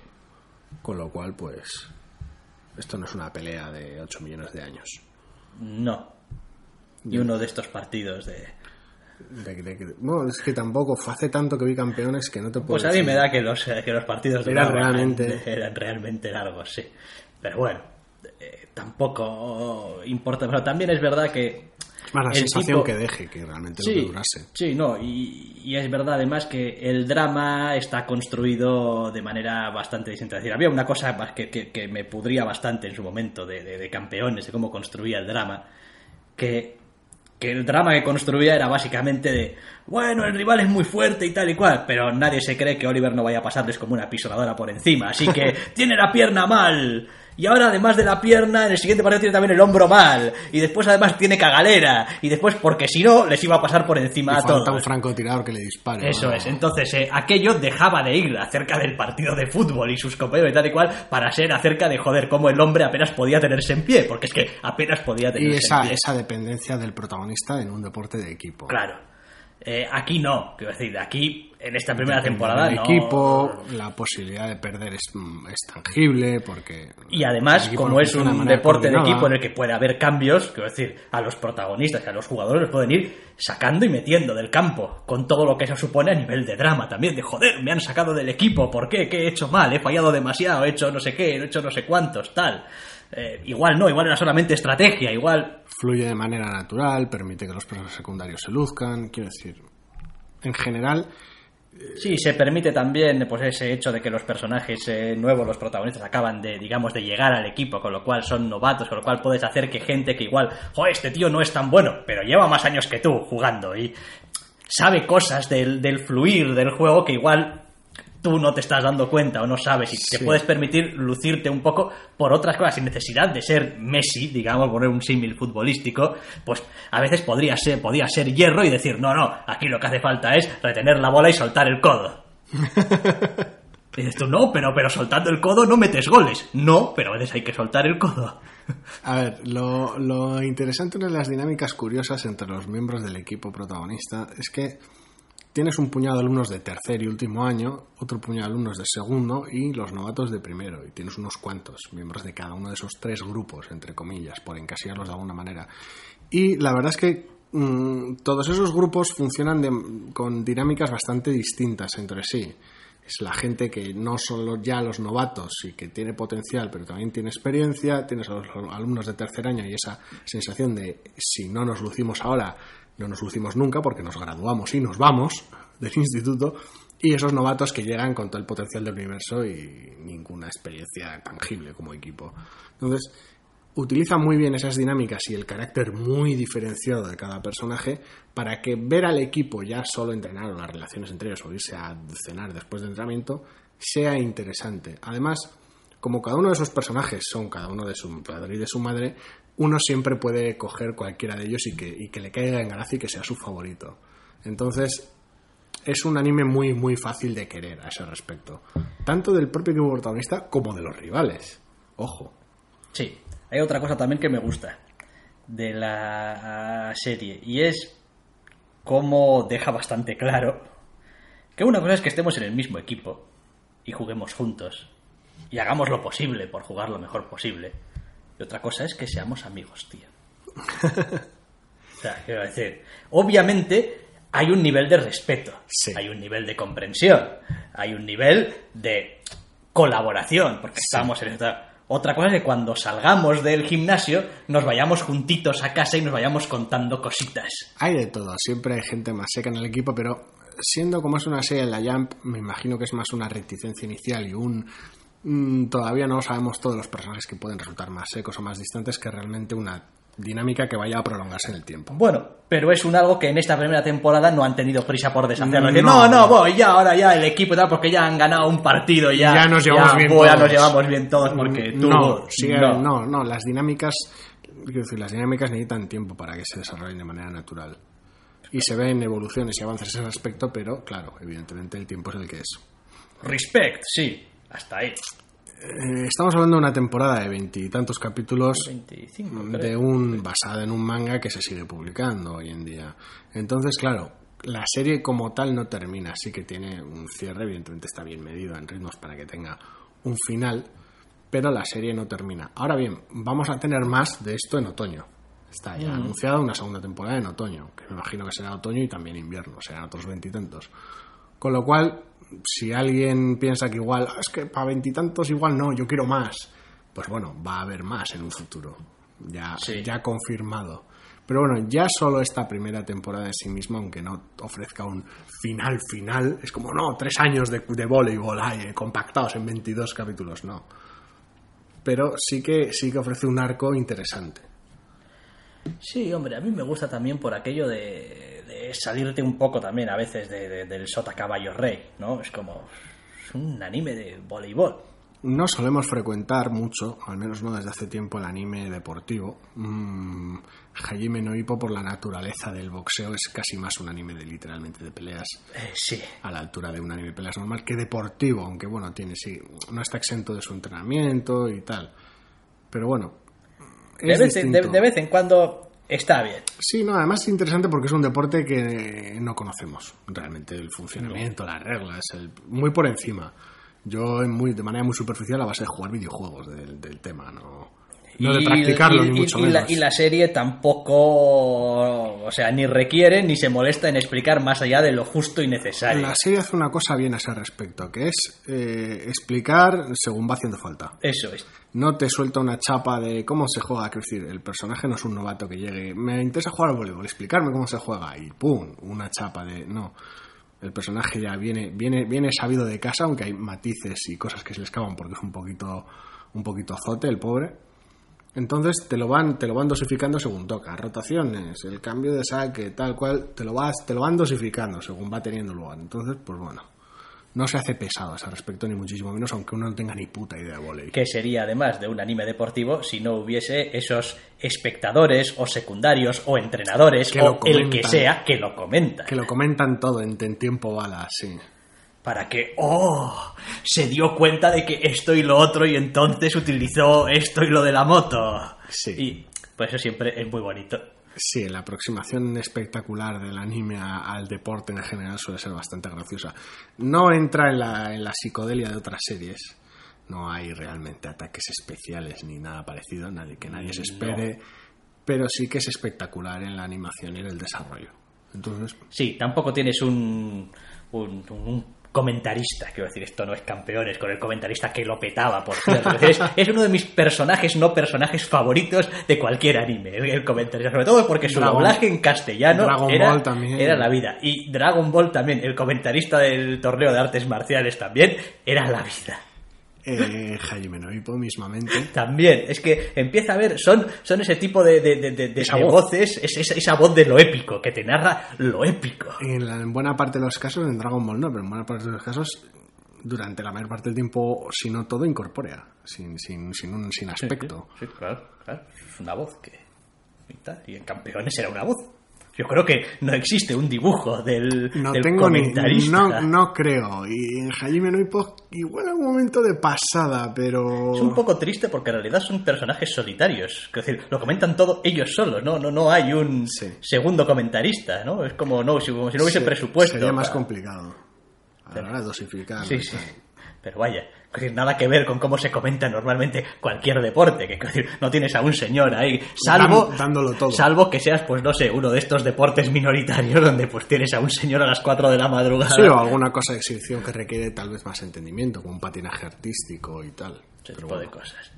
Con lo cual, pues, esto no es una pelea de 8 millones de años. No. Y uno de estos partidos de... De- de- de- bueno, es que tampoco fue hace tanto que vi campeones que no te puedo Pues a mí me da que los, eh, que los partidos Eran realmente- eran realmente largos, sí. Pero bueno, eh, tampoco importa. Pero también es verdad que. Es más la el sensación tipo- que deje que realmente Sí, lo que durase. sí, no, y, y es verdad además que el drama está construido de manera bastante distinta. Es decir, había una cosa que, que- que me pudría bastante en su momento de, de- de campeones, de cómo construía el drama, que, que el drama que construía era básicamente de, bueno, el rival es muy fuerte y tal y cual, pero nadie se cree que Oliver no vaya a pasarles como una pisonadora por encima, así que tiene la pierna mal. Y ahora, además de la pierna, en el siguiente partido tiene también el hombro mal. Y después, además, tiene cagalera. Y después, porque si no, les iba a pasar por encima Y a todos. un francotirador que le dispare. Eso ¿no? es, entonces eh, aquello dejaba de ir acerca del partido de fútbol y sus compañeros y tal y cual para ser acerca de joder cómo el hombre apenas podía tenerse en pie, porque es que apenas podía Y tenerse esa, en pie. esa dependencia del protagonista en un deporte de equipo. Claro. Eh, aquí no, quiero decir, aquí en esta primera Depende temporada no. equipo, la posibilidad de perder es, mm, es tangible porque... Y además, el como es de un deporte de equipo en el que puede haber cambios, quiero decir, a los protagonistas, a los jugadores los pueden ir sacando y metiendo del campo, con todo lo que eso supone a nivel de drama también, de joder, me han sacado del equipo, ¿por qué? ¿Qué he hecho mal? ¿He fallado demasiado? ¿He hecho no sé qué? ¿He hecho no sé cuántos? Tal. Eh, igual no, igual era solamente estrategia, igual... Fluye de manera natural, permite que los personajes secundarios se luzcan, quiero decir... En general, Sí, se permite también pues ese hecho de que los personajes eh, nuevos, los protagonistas, acaban de, digamos, de llegar al equipo, con lo cual son novatos, con lo cual puedes hacer que gente que igual, joder, este tío no es tan bueno, pero lleva más años que tú jugando y sabe cosas del, del fluir del juego que igual tú no te estás dando cuenta o no sabes y te Sí. puedes permitir lucirte un poco por otras cosas sin necesidad de ser Messi, digamos, poner un símil futbolístico, pues a veces podría ser, podía ser hierro y decir, no, no, aquí lo que hace falta es retener la bola y soltar el codo. Y dices tú, no, pero, pero soltando el codo no metes goles. No, pero a veces hay que soltar el codo. a ver, lo, lo interesante, de las dinámicas curiosas entre los miembros del equipo protagonista es que tienes un puñado de alumnos de tercer y último año, otro puñado de alumnos de segundo y los novatos de primero. Y tienes unos cuantos miembros de cada uno de esos tres grupos, entre comillas, por encasillarlos de alguna manera. Y la verdad es que mm, todos esos grupos funcionan con dinámicas bastante distintas entre sí. Es la gente que no solo ya los novatos y que tiene potencial, pero también tiene experiencia. Tienes a los alumnos de tercer año y esa sensación de si no nos lucimos ahora, no nos lucimos nunca porque nos graduamos y nos vamos del instituto. Y esos novatos que llegan con todo el potencial del universo y ninguna experiencia tangible como equipo. Entonces, utiliza muy bien esas dinámicas y el carácter muy diferenciado de cada personaje para que ver al equipo ya solo entrenar o las relaciones entre ellos o irse a cenar después del entrenamiento sea interesante. Además, como cada uno de esos personajes son cada uno de su padre y de su madre, uno siempre puede coger cualquiera de ellos y que, y que le caiga en gracia y que sea su favorito. Entonces, es un anime muy, muy fácil de querer a ese respecto. Tanto del propio equipo protagonista como de los rivales. Ojo. Sí, hay otra cosa también que me gusta de la serie y es cómo deja bastante claro que una cosa es que estemos en el mismo equipo y juguemos juntos y hagamos lo posible por jugar lo mejor posible. Y otra cosa es que seamos amigos, tío. o sea, quiero decir, obviamente hay un nivel de respeto, Sí. hay un nivel de comprensión, hay un nivel de colaboración, porque estamos en esta... Otra cosa es que cuando salgamos del gimnasio nos vayamos juntitos a casa y nos vayamos contando cositas. Hay de todo, siempre hay gente más seca en el equipo, pero siendo como es una serie en la Jump, me imagino que es más una reticencia inicial y un... mm, todavía no sabemos todos los personajes que pueden resultar más secos o más distantes que realmente una dinámica que vaya a prolongarse en el tiempo. Bueno, pero es un algo que en esta primera temporada no han tenido prisa por deshacerlo. No. no, no, voy ya, ahora ya el equipo tal, porque ya han ganado un partido ya, Ya nos llevamos bien voy, ya todos. nos llevamos bien todos porque tú... no, no. no, no, las dinámicas, quiero decir, las dinámicas necesitan tiempo para que se desarrollen de manera natural. Y se ven evoluciones y avances en ese aspecto, pero claro, evidentemente el tiempo es el que es. Respect, sí, hasta ahí. Eh, estamos hablando de una temporada de veintitantos capítulos 25, de un basada en un manga que se sigue publicando hoy en día. Entonces, claro, la serie como tal no termina, sí que tiene un cierre, evidentemente está bien medido en ritmos para que tenga un final, pero la serie no termina. Ahora bien, vamos a tener más de esto en otoño. Está ya anunciada una segunda temporada en otoño, que me imagino que será otoño y también invierno, serán otros veintitantos. Con lo cual, si alguien piensa que igual, "Ah, es que para veintitantos igual no, yo quiero más, pues bueno, va a haber más en un futuro, ya, Sí. ya confirmado. Pero bueno, ya solo esta primera temporada en sí misma, aunque no ofrezca un final final, es como, no, tres años de, de voleibol ahí, eh, compactados en 22 capítulos, no. Pero sí que, sí que ofrece un arco interesante. Sí, hombre, a mí me gusta también por aquello de, salirte un poco también a veces de- de- del sota caballo rey, ¿no? Es como es un anime de voleibol. No solemos frecuentar mucho, al menos no desde hace tiempo, el anime deportivo. Mm, Hajime no por la naturaleza del boxeo, es casi más un anime de literalmente de peleas Eh, sí, a la altura de un anime de peleas normal que deportivo, aunque bueno, tiene sí, no está exento de su entrenamiento y tal. Pero bueno, vez, de vez en cuando está bien. Sí, no, además es interesante porque es un deporte que no conocemos realmente el funcionamiento, las reglas, el- muy por encima. Yo en muy, de manera muy superficial a base de jugar videojuegos del, del tema, no, no de Y- practicarlo y- ni y- mucho y menos. La, y la serie tampoco, o sea, ni requiere ni se molesta en explicar más allá de lo justo y necesario. La serie hace una cosa bien a ese respecto, que es eh, explicar según va haciendo falta. Eso es. No te suelta una chapa de cómo se juega, quiero decir, el personaje no es un novato que llegue, me interesa jugar al voleibol, explicarme cómo se juega y ¡pum! una chapa de no. El personaje ya viene, viene, viene sabido de casa, aunque hay matices y cosas que se le escapan porque es un poquito, un poquito azote el pobre. Entonces te lo van, te lo van dosificando según toca. Rotaciones, el cambio de saque, tal cual, te lo vas, te lo van dosificando según va teniendo lugar. Entonces, pues bueno, no se hace pesado a ese respecto, ni muchísimo menos, aunque uno no tenga ni puta idea de voleibol. Que sería además de un anime deportivo si no hubiese esos espectadores o secundarios o entrenadores Que o el que comentan. sea que lo comenta. Que lo comentan todo en, en tiempo bala, sí. Para que, oh, se dio cuenta de que esto y lo otro y entonces utilizó esto y lo de la moto. Sí. Y pues eso siempre es muy bonito. Sí, la aproximación espectacular del anime al deporte en general suele ser bastante graciosa. No entra en la, en la psicodelia de otras series. No hay realmente ataques especiales ni nada parecido, nadie, que nadie se espere. Pero sí que es espectacular en la animación y en el desarrollo. Entonces, Sí, tampoco tienes un, un, un comentarista, quiero decir, esto no es campeones, con el comentarista que lo petaba, por cierto. Es, es uno de mis personajes, no personajes favoritos de cualquier anime, el, comentarista, sobre todo porque su Dragon- doblaje en castellano Dragon era, Ball también. era la vida. Y Dragon Ball también, el comentarista del torneo de artes marciales también, era la vida. Eh, Hajime no Ippo mismamente. También, es que empieza a ver, son, son ese tipo de, de, de- de- Esa voz. voces, es, esa, esa voz de lo épico, que te narra lo épico. En, la- en buena parte de los casos, en Dragon Ball no, pero en buena parte de los casos durante la mayor parte del tiempo, si no todo, incorpórea, sin, sin, sin, un, sin aspecto. Sí, claro, claro. Es una voz que. Y en campeones era una voz. Yo creo que no existe un dibujo del, No del tengo ni. comentarista. No, no creo. Y en Hajime no Ippo, igual algún momento de pasada, pero. Es un poco triste porque en realidad son personajes solitarios. Es decir, lo comentan todo ellos solos, ¿no? No, no hay un Sí. segundo comentarista, ¿no? Es como, no, si, como si no hubiese Se- presupuesto. Sería más para- complicado. A la hora de dosificar. Sí, sí. Pero vaya, es decir, nada que ver con cómo se comenta normalmente cualquier deporte, que es decir, no tienes a un señor ahí, salvo, dándolo todo. salvo que seas, pues no sé, uno de estos deportes minoritarios donde pues tienes a un señor a las 4 de la madrugada. Sí, o alguna cosa de exhibición que requiere tal vez más entendimiento, como un patinaje artístico y tal. ese tipo de cosas.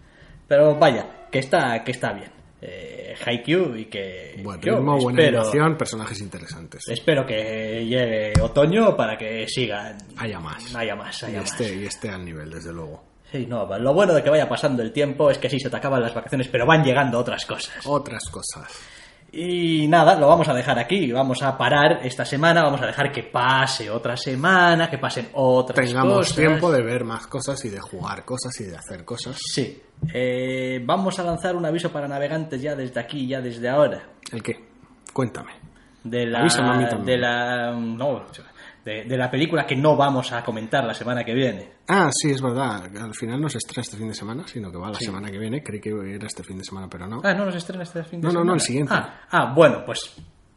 Pero vaya, que está, que está bien. Eh, Haikyuu y que buen yo ritmo, buena espero, animación, personajes interesantes. espero que llegue otoño para que sigan. Haya más. Haya más, y, más. esté, y esté al nivel, desde luego. Sí, no, lo bueno de que vaya pasando el tiempo es que sí, se te acaban las vacaciones, pero van llegando otras cosas. Otras cosas. Y nada, lo vamos a dejar aquí, vamos a parar esta semana, vamos a dejar que pase otra semana, que pasen otras Tengamos cosas. tiempo de ver más cosas y de jugar cosas y de hacer cosas. Sí, Eh, vamos a lanzar un aviso para navegantes ya desde aquí, ya desde ahora. ¿El qué? Cuéntame. De la, a mí también. de la, no, de, de la película que no vamos a comentar la semana que viene. Ah, sí, es verdad. Al final no se estrena este fin de semana, sino que va la semana que viene. Creí que era este fin de semana, pero no. Ah, no nos estrena este fin de No, no, semana. no, el siguiente. Ah, ah, bueno, pues,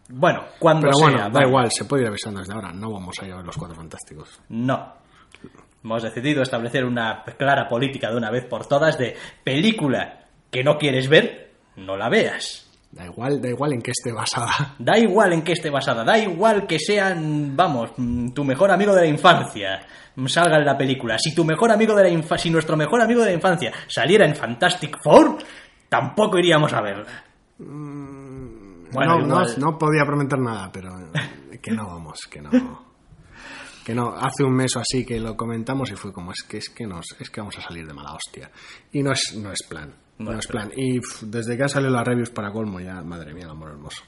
bueno, cuando pero sea. bueno, da igual, se puede ir avisando desde ahora. No vamos a ver los cuatro fantásticos. No. Hemos decidido establecer una clara política de una vez por todas de película que no quieres ver, no la veas. Da igual, da igual en qué esté basada. Da igual en qué esté basada, da igual que sean, vamos, mm, tu mejor amigo de la infancia mm, salga en la película. Si tu mejor amigo de la infa si nuestro mejor amigo de la infancia saliera en Fantastic Four, tampoco iríamos a verla. Bueno, no, no, podía prometer nada, pero que no vamos, que no. Que no, hace un mes o así que lo comentamos y fue como es que es que nos, es que vamos a salir de mala hostia. Y no es, no es plan. No, No es plan. Y desde que han salido las reviews para colmo ya, madre mía, el amor hermoso.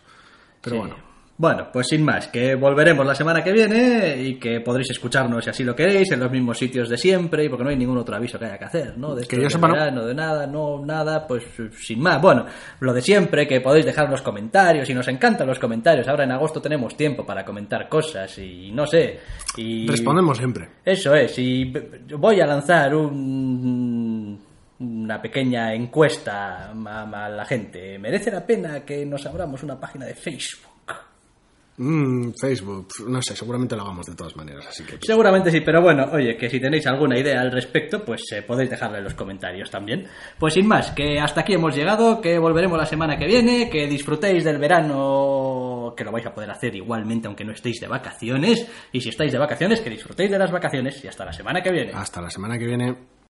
Pero Sí. bueno. Bueno, pues sin más, que volveremos la semana que viene y que podréis escucharnos si así lo queréis en los mismos sitios de siempre y porque no hay ningún otro aviso que haya que hacer, ¿no? De Que yo sepa, no. de nada, no, nada, pues sin más. Bueno, lo de siempre, que podéis dejar los comentarios y nos encantan los comentarios. Ahora en agosto tenemos tiempo para comentar cosas y no sé. Y... Respondemos siempre. Eso es, y voy a lanzar un, una pequeña encuesta a la gente. ¿Merece la pena que nos abramos una página de Facebook? Mm, Facebook, no sé, seguramente lo hagamos de todas maneras, así que. Seguramente sí, pero bueno, oye, que si tenéis alguna idea al respecto, pues eh, podéis dejarla en los comentarios también. Pues sin más, que hasta aquí hemos llegado, que volveremos la semana que viene, que disfrutéis del verano, que lo vais a poder hacer igualmente aunque no estéis de vacaciones, y si estáis de vacaciones, que disfrutéis de las vacaciones y hasta la semana que viene. Hasta la semana que viene.